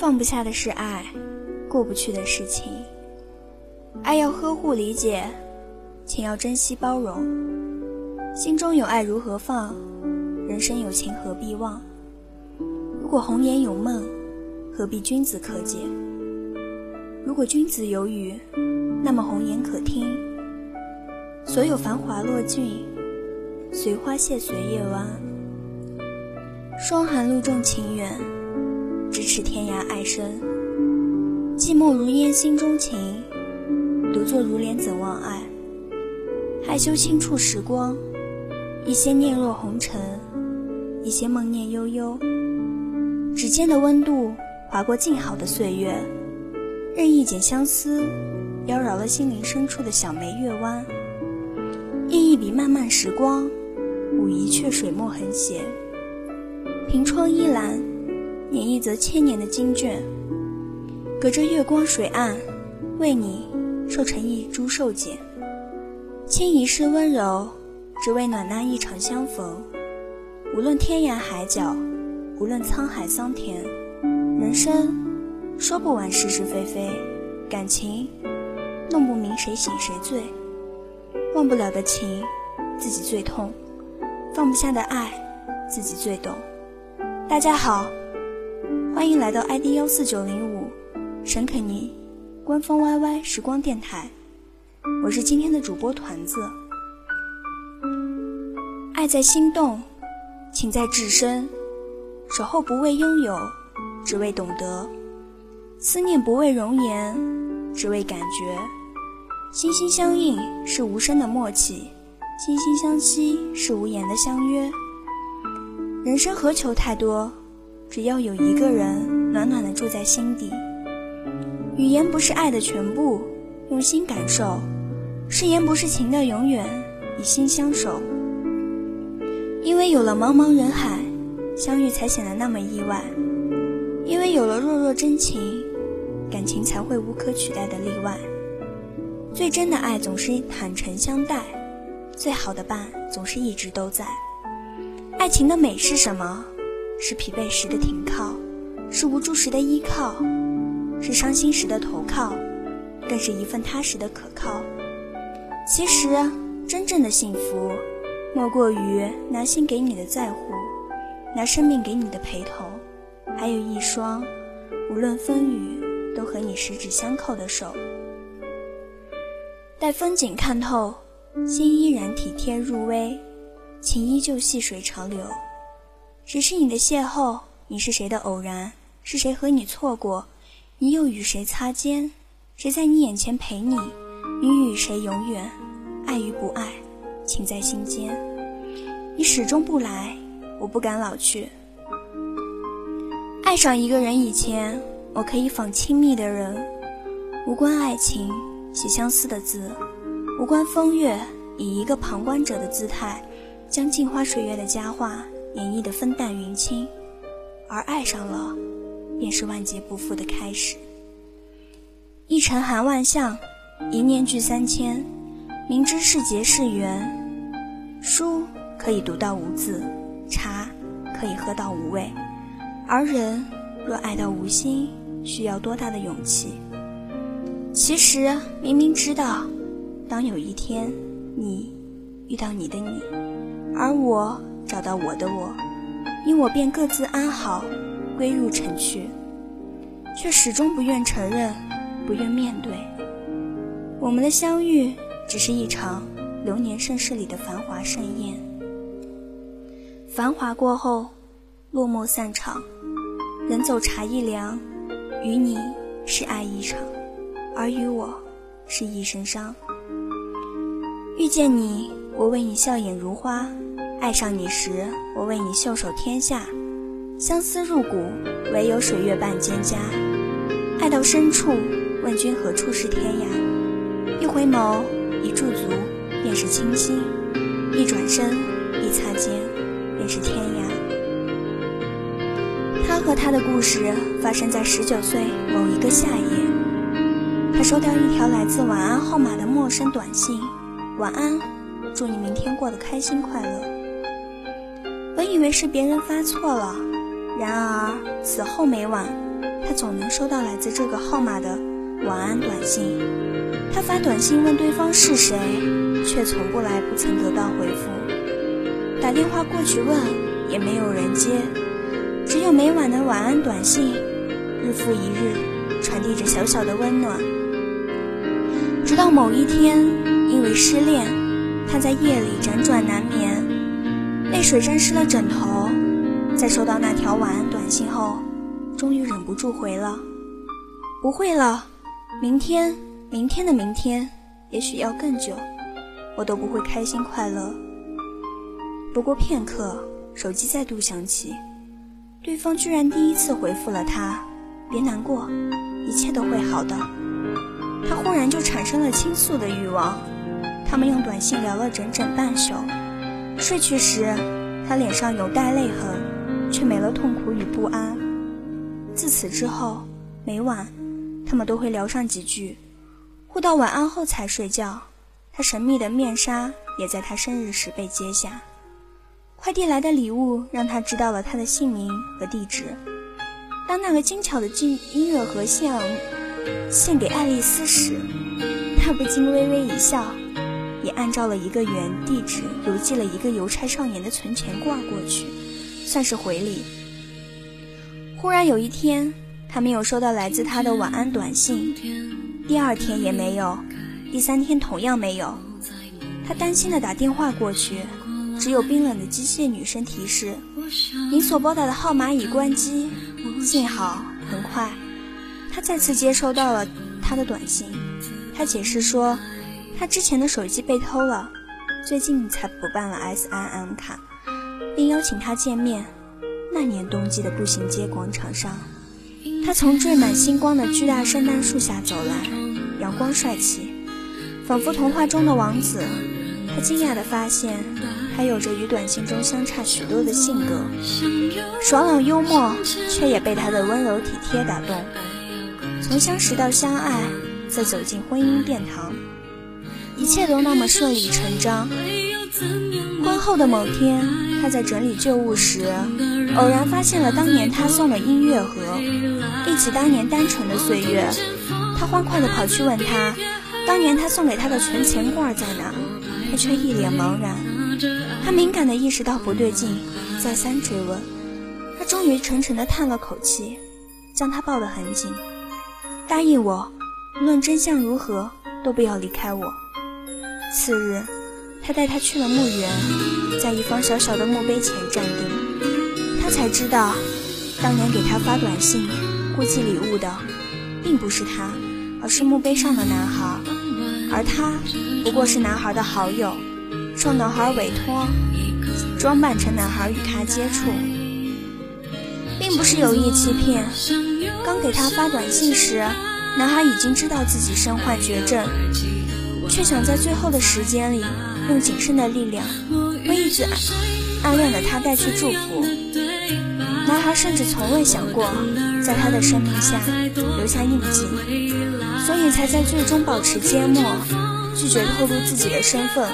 放不下的是爱，过不去的是情。爱要呵护理解，情要珍惜包容。心中有爱如何放？人生有情何必忘？如果红颜有梦，何必君子可解？如果君子有语，那么红颜可听。所有繁华落尽，随花谢随叶弯。霜寒露重情远，咫尺天涯爱深。寂寞如烟心中情，独坐如莲怎忘爱？害羞轻触时光，一些念若红尘，一些梦念悠悠。指尖的温度划过静好的岁月，任一剪相思，妖娆了心灵深处的小眉月弯。印一笔漫漫时光，舞一阙水墨横斜。凭窗依栏，捻一则千年的经卷。隔着月光水岸，为你瘦成一株瘦茧。倾一世温柔，只为暖那一场相逢。无论天涯海角，无论沧海桑田，人生说不完是是非非，感情弄不明谁醒谁醉。忘不了的情，自己最痛；放不下的爱，自己最懂。大家好，欢迎来到 ID 幺四九零五沈肯尼官方 YY 时光电台，我是今天的主播团子。爱在心动，情在至深，守候不为拥有，只为懂得；思念不为容颜，只为感觉。心心相印是无声的默契，心心相惜是无言的相约。人生何求太多，只要有一个人暖暖的住在心底。语言不是爱的全部，用心感受；誓言不是情的永远，以心相守。因为有了茫茫人海，相遇才显得那么意外；因为有了若若真情，感情才会无可取代的例外。最真的爱总是坦诚相待，最好的伴总是一直都在。爱情的美是什么？是疲惫时的停靠，是无助时的依靠，是伤心时的投靠，更是一份踏实的可靠。其实，真正的幸福，莫过于拿心给你的在乎，拿生命给你的陪同，还有一双无论风雨都和你十指相扣的手。待风景看透，心依然体贴入微。情依旧细水长流，谁是你的邂逅？你是谁的偶然？是谁和你错过？你又与谁擦肩？谁在你眼前陪你？你与谁永远？爱与不爱，情在心间。你始终不来，我不敢老去。爱上一个人以前，我可以仿亲密的人，无关爱情，写相思的字；无关风月，以一个旁观者的姿态。将镜花水月的佳话演绎的风淡云轻，而爱上了，便是万劫不复的开始。一尘寒万象，一念聚三千。明知是劫是缘，书可以读到无字，茶可以喝到无味，而人若爱到无心，需要多大的勇气？其实明明知道，当有一天你遇到你的你。而我找到我的我，因我便各自安好，归入尘去，却始终不愿承认，不愿面对。我们的相遇只是一场流年盛世里的繁华盛宴，繁华过后，落寞散场，人走茶亦凉。与你是爱一场，而与我是一身伤。遇见你。我为你笑眼如花，爱上你时，我为你袖手天下，相思入骨，唯有水月伴蒹葭。爱到深处，问君何处是天涯？一回眸，一驻足，便是清新；一转身，一擦肩，便是天涯。他和他的故事发生在十九岁某一个夏夜。他收到一条来自晚安号码的陌生短信：晚安。祝你明天过得开心快乐。以为是别人发错了，然而此后每晚他总能收到来自这个号码的晚安短信。他发短信问对方是谁，却从不来，不曾得到回复。打电话过去问，也没有人接，只有每晚的晚安短信，日复一日，传递着小小的温暖。直到某一天，因为失恋，他在夜里辗转难眠，泪水沾湿了枕头。在收到那条晚安短信后，终于忍不住回了：“不会了，明天，明天的明天，也许要更久，我都不会开心快乐。”不过片刻，手机再度响起，对方居然第一次回复了他：“别难过，一切都会好的。”他忽然就产生了倾诉的欲望。他们用短信聊了整整半宿，睡去时，他脸上有带泪痕。却没了痛苦与不安。自此之后，每晚他们都会聊上几句，互道晚安后才睡觉。他神秘的面纱也在他生日时被揭下。快递来的礼物让他知道了他的姓名和地址。当那个精巧的音音乐盒献献给爱丽丝时，他不禁微微一笑，也按照了一个原地址邮寄了一个邮差少年的存钱罐过去。算是回礼。忽然有一天，他没有收到来自他的晚安短信，第二天也没有，第三天同样没有。他担心的打电话过去，只有冰冷的机械女声提示：“您所拨打的号码已关机。”幸好很快，他再次接收到了他的短信。他解释说，他之前的手机被偷了，最近才补办了 S I M 卡。并邀请他见面。那年冬季的步行街广场上，他从缀满星光的巨大圣诞树下走来，阳光帅气，仿佛童话中的王子。他惊讶地发现，他有着与短信中相差许多的性格，爽朗幽默，却也被他的温柔体贴打动。从相识到相爱，再走进婚姻殿堂，一切都那么顺理成章。婚后的某天，他在整理旧物时，偶然发现了当年他送的音乐盒。忆起当年单纯的岁月，他欢快地跑去问他，当年他送给他的存钱罐在哪？他却一脸茫然。他敏感地意识到不对劲，再三追问，他终于沉沉地叹了口气，将他抱得很紧，答应我，无论真相如何，都不要离开我。次日。他带他去了墓园，在一方小小的墓碑前站定。他才知道，当年给他发短信、过寄礼物的，并不是他，而是墓碑上的男孩，而他不过是男孩的好友，受男孩委托，装扮成男孩与他接触，并不是有意欺骗。刚给他发短信时，男孩已经知道自己身患绝症，却想在最后的时间里。用仅剩的力量为一直暗恋的他带去祝福。男孩甚至从未想过在他的生命下留下印记，所以才在最终保持缄默，拒绝透露自己的身份，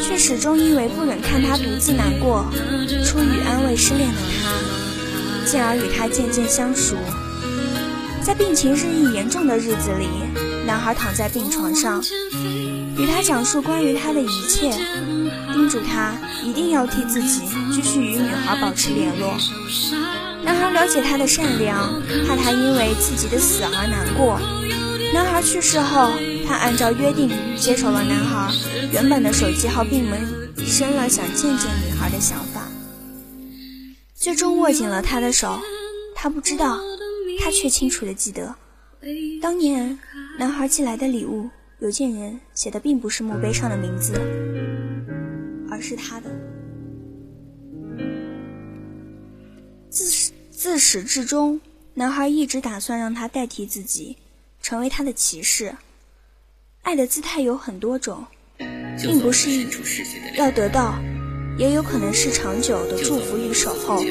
却始终因为不忍看他独自难过，出于安慰失恋的他，进而与他渐渐相熟。在病情日益严重的日子里，男孩躺在病床上。与他讲述关于他的一切，叮嘱他一定要替自己继续与女孩保持联络。男孩了解他的善良，怕他因为自己的死而难过。男孩去世后，他按照约定接手了男孩原本的手机号，并萌生了想见见女孩的想法。最终握紧了他的手，他不知道，他却清楚的记得，当年男孩寄来的礼物。邮件人写的并不是墓碑上的名字，而是他的。自始自始至终，男孩一直打算让他代替自己，成为他的骑士。爱的姿态有很多种，并不是要得到，也有可能是长久的祝福与守候。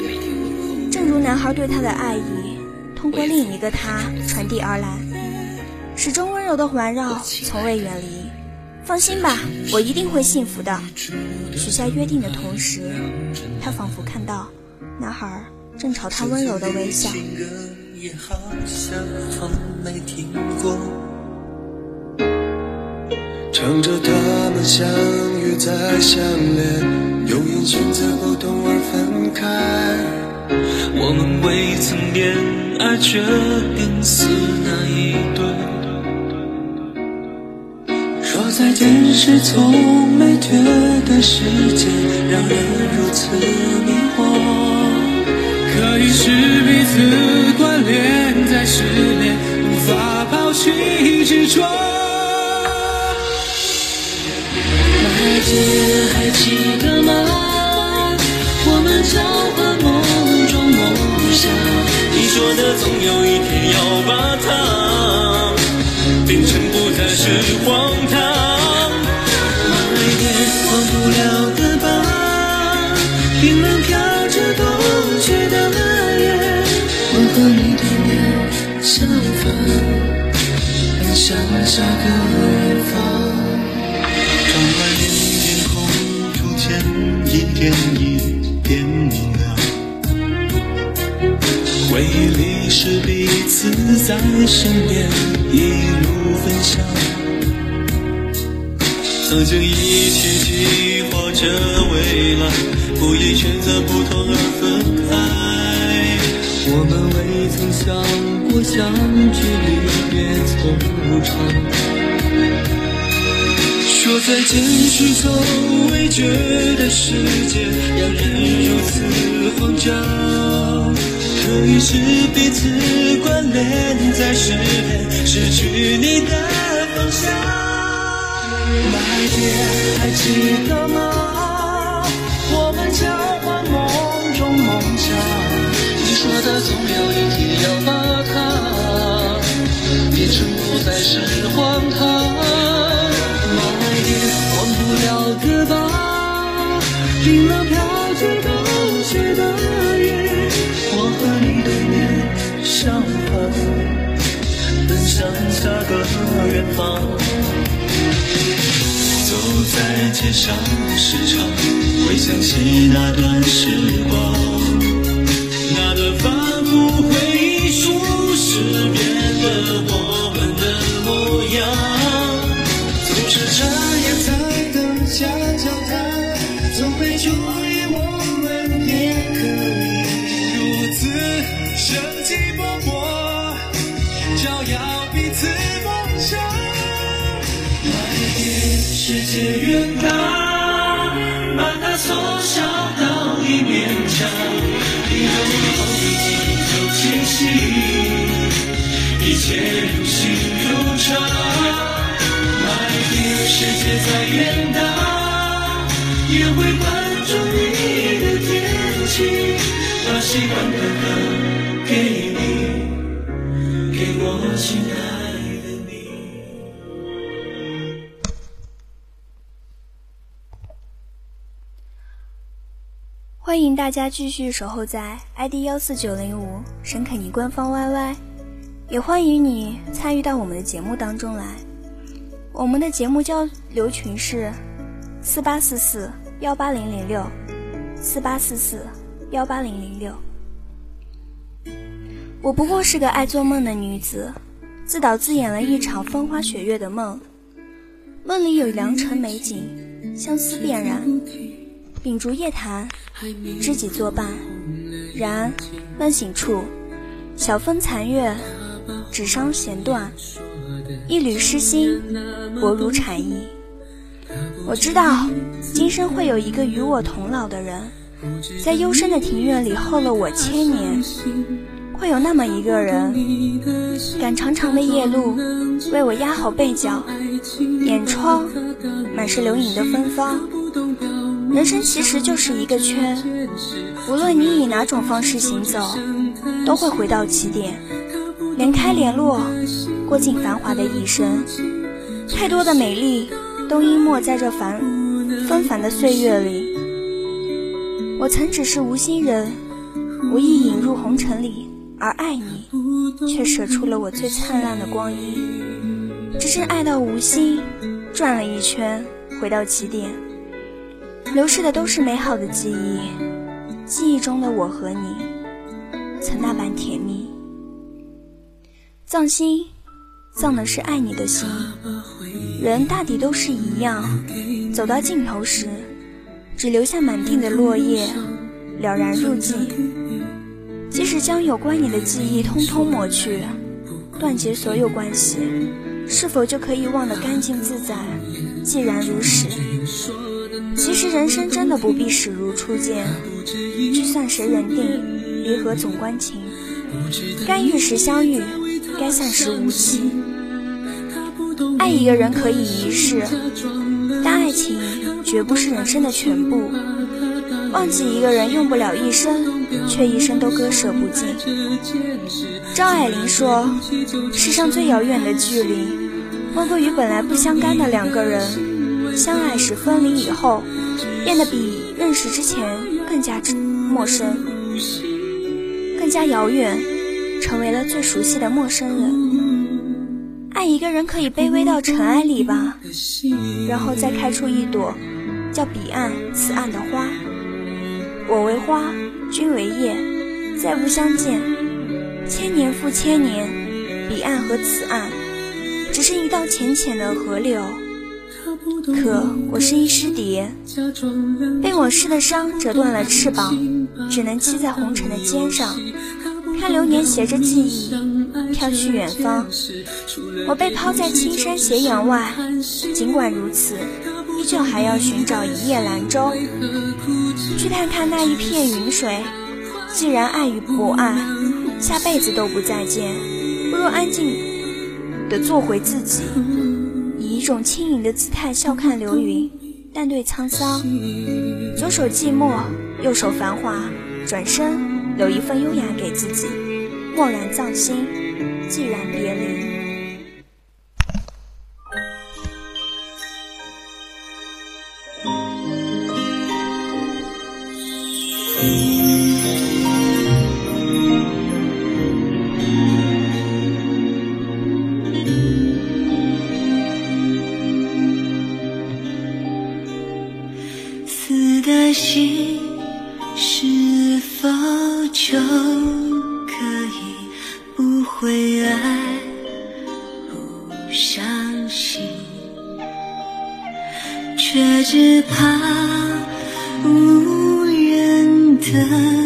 正如男孩对他的爱意，通过另一个他传递而来。始终温柔的环绕，从未远离。放心吧，我一定会幸福的。许下约定的同时，他仿佛看到男孩正朝他温柔的微笑。唱着他们相遇再相恋，用眼选择不同而分开。我们未曾恋爱，却连死那一对。说再见是从没觉得时间让人如此迷惑，可以是彼此关联，在失恋无法抛弃执着。那天，还记得吗？我们交换梦中梦想，你说的总有一天要把它变成不再是荒唐。在身边，一路分享，曾经一起计划着未来，不因选择不同而分开。我们未曾想过相聚离别从长。说再见是从未觉得世界让人如此慌张，于是彼此关联，在失恋失去你的方向。My dear，还记得吗？我们交换梦中梦想，你说的总有一天要把它变成不再是荒唐。My dear，忘不了的吧，冰冷飘着冬雪的方。走在街上时常回想起那段时光，那段世界远大，把它缩小到一面墙，你和我一起走前行，一切如新如常。世界再远大，也会关注你的天气，把喜欢的歌给你，给我亲爱欢迎大家继续守候在 ID 幺四九零五沈肯尼官方 YY，也欢迎你参与到我们的节目当中来。我们的节目交流群是四八四四幺八零零六，四八四四幺八零零六。我不过是个爱做梦的女子，自导自演了一场风花雪月的梦，梦里有良辰美景，相思便然，秉烛夜谈，知己作伴。然梦醒处，晓风残月，纸上弦断。一缕诗心，薄如蝉翼。我知道，今生会有一个与我同老的人，在幽深的庭院里候了我千年。会有那么一个人，赶长长的夜路，为我压好被角。眼窗满是流影的芬芳。人生其实就是一个圈，无论你以哪种方式行走，都会回到起点。连开连落。过尽繁华的一生，太多的美丽都淹没在这繁纷繁的岁月里。我曾只是无心人，无意引入红尘里，而爱你，却舍出了我最灿烂的光阴。只是爱到无心，转了一圈，回到起点，流逝的都是美好的记忆，记忆中的我和你，曾那般甜蜜。葬心，葬的是爱你的心。人大抵都是一样，走到尽头时，只留下满地的落叶，了然入寂。即使将有关你的记忆通通抹去，断绝所有关系，是否就可以忘得干净自在？既然如此，其实人生真的不必始如初见。聚散谁人定？离合总关情。该遇时相遇，该散时无期。爱一个人可以一世，但爱情绝不是人生的全部。忘记一个人用不了一生，却一生都割舍不尽。张爱玲说：“世上最遥远的距离，莫过于本来不相干的两个人，相爱时分离以后，变得比认识之前更加陌生，更加遥远，成为了最熟悉的陌生人。爱一个人可以卑微到尘埃里吧，然后再开出一朵叫彼岸此岸的花。”我为花，君为叶，再不相见，千年复千年，彼岸和此岸，只是一道浅浅的河流。可我是一只蝶，被往事的伤折断了翅膀，只能栖在红尘的肩上，看流年携着记忆飘去远方。我被抛在青山斜阳外，尽管如此。依旧还要寻找一叶兰舟，去探看那一片云水。既然爱与不爱，下辈子都不再见，不如安静的做回自己，以一种轻盈的姿态笑看流云，淡对沧桑。左手寂寞，右手繁华，转身留一份优雅给自己，默然葬心，寂然别离。对爱不相信，却只怕无人等。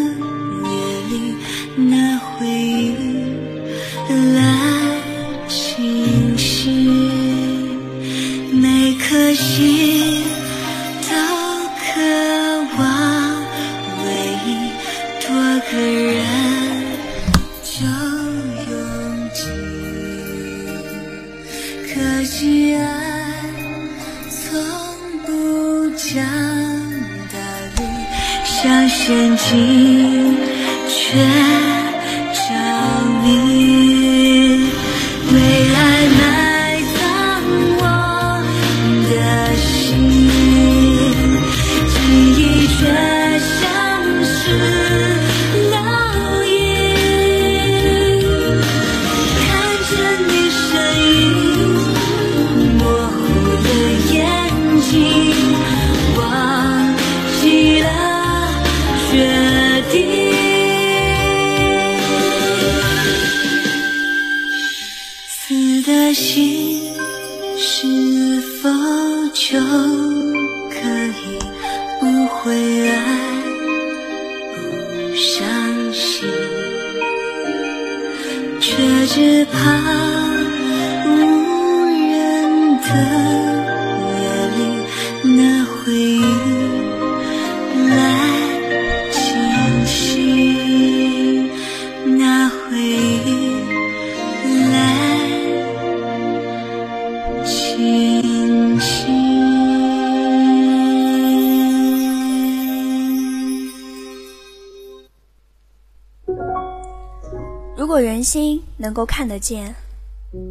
如果人心能够看得见，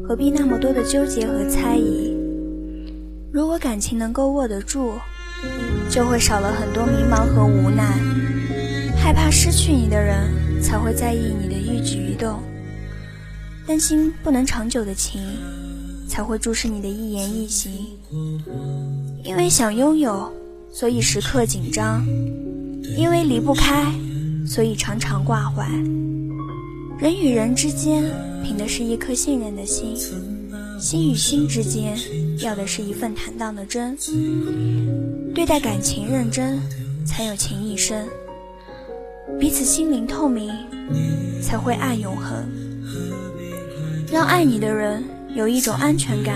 何必那么多的纠结和猜疑？如果感情能够握得住，就会少了很多迷茫和无奈。害怕失去你的人，才会在意你的一举一动；担心不能长久的情，才会注视你的一言一行。因为想拥有，所以时刻紧张；因为离不开，所以常常挂怀。人与人之间凭的是一颗信任的心，心与心之间要的是一份坦荡的真。对待感情认真，才有情谊深；彼此心灵透明，才会爱永恒。让爱你的人有一种安全感，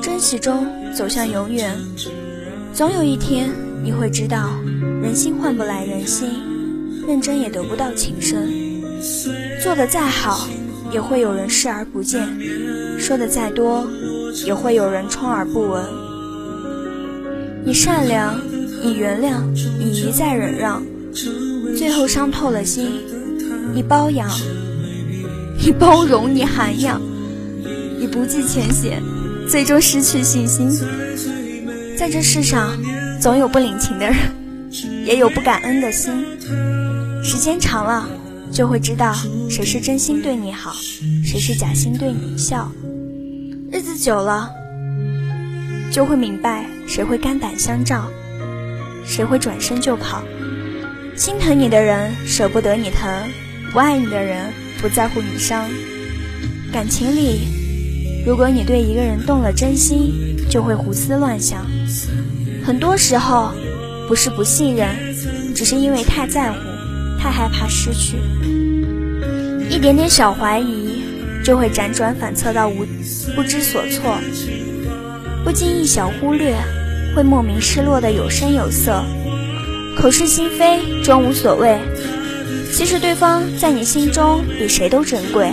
珍惜中走向永远。总有一天，你会知道，人心换不来人心，认真也得不到情深。做的再好，也会有人视而不见；说的再多，也会有人充耳不闻。你善良，你原谅，你一再忍让，最后伤透了心。你包养，你包容，你涵养，你不计前嫌，最终失去信心。在这世上，总有不领情的人，也有不感恩的心。时间长了，就会知道谁是真心对你好，谁是假心对你笑。日子久了，就会明白谁会肝胆相照，谁会转身就跑。心疼你的人舍不得你疼，不爱你的人不在乎你伤。感情里，如果你对一个人动了真心，就会胡思乱想。很多时候，不是不信任，只是因为太在乎，太害怕失去。一点点小怀疑，就会辗转反侧到无不知所措；不经意小忽略，会莫名失落的有声有色。口是心非，装无所谓，其实对方在你心中比谁都珍贵。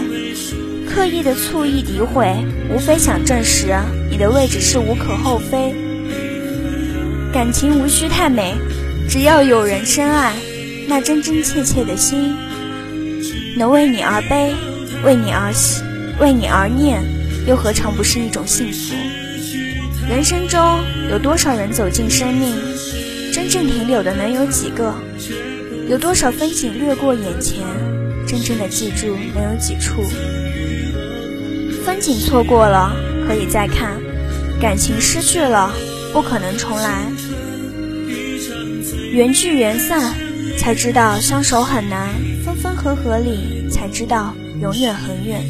刻意的醋意诋毁，无非想证实你的位置是无可厚非。感情无需太美，只要有人深爱，那真真切切的心，能为你而悲，为你而喜，为你而念，又何尝不是一种幸福？人生中有多少人走进生命，真正停留的能有几个？有多少风景掠过眼前，真正的记住能有几处？风景错过了可以再看，感情失去了。不可能重来，缘聚缘散，才知道相守很难；分分合合里，才知道永远很远。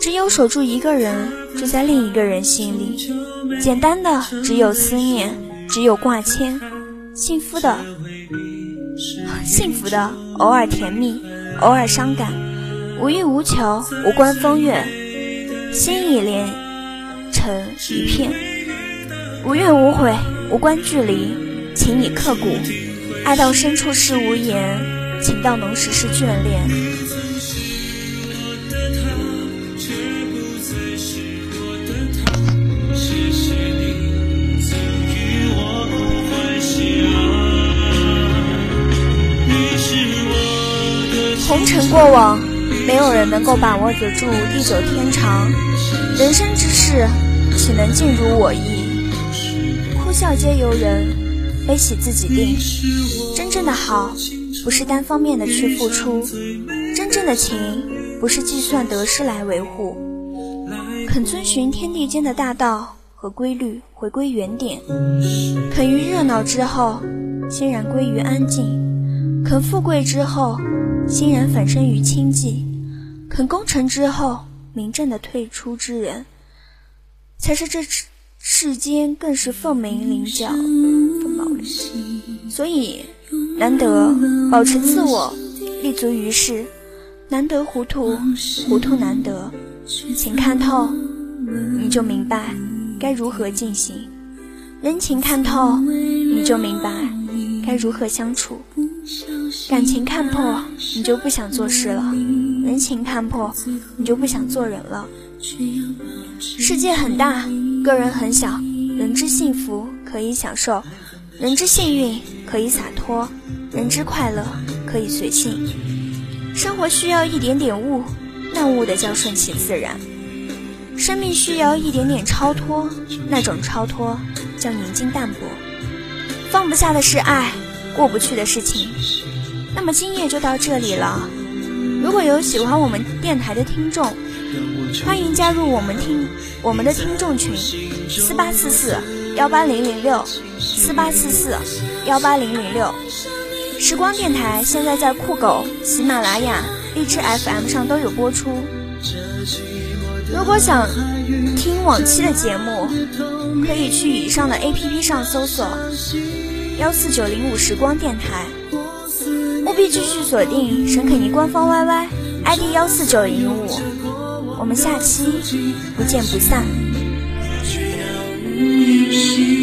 只有守住一个人，住在另一个人心里。简单的只有思念，只有挂牵；幸福的，幸福的偶尔甜蜜，偶尔伤感，无欲无求，无关风月，心已连成一片。无怨无悔，无关距离，情已刻骨，爱到深处是无言，情到浓时是眷恋。红尘过往，没有人能够把握得住地久天长。人生之事，岂能尽如我意？哭笑皆由人，悲喜自己定。真正的好，不是单方面的去付出；真正的情，不是计算得失来维护。肯遵循天地间的大道和规律，回归原点；肯于热闹之后，欣然归于安静；肯富贵之后，欣然返身于清寂；肯功成之后，名正的退出之人，才是这。世间更是凤鸣麟角，凤毛麟角。所以，难得保持自我，立足于世；难得糊涂，糊涂难得。情看透，你就明白该如何进行；人情看透，你就明白该如何相处；感情看破，你就不想做事了；人情看破，你就不想做人了。世界很大。个人很小，人之幸福可以享受，人之幸运可以洒脱，人之快乐可以随性。生活需要一点点悟，那悟的叫顺其自然；生命需要一点点超脱，那种超脱叫宁静淡泊。放不下的是爱，过不去的事情。那么今夜就到这里了。如果有喜欢我们电台的听众，欢迎加入我们听我们的听众群，四八四四幺八零零六，四八四四幺八零零六。时光电台现在在酷狗、喜马拉雅、荔枝 FM 上都有播出。如果想听往期的节目，可以去以上的 APP 上搜索幺四九零五时光电台，务必继续锁定沈肯尼官方 YY ID 幺四九零五，我们下期不见不散。是。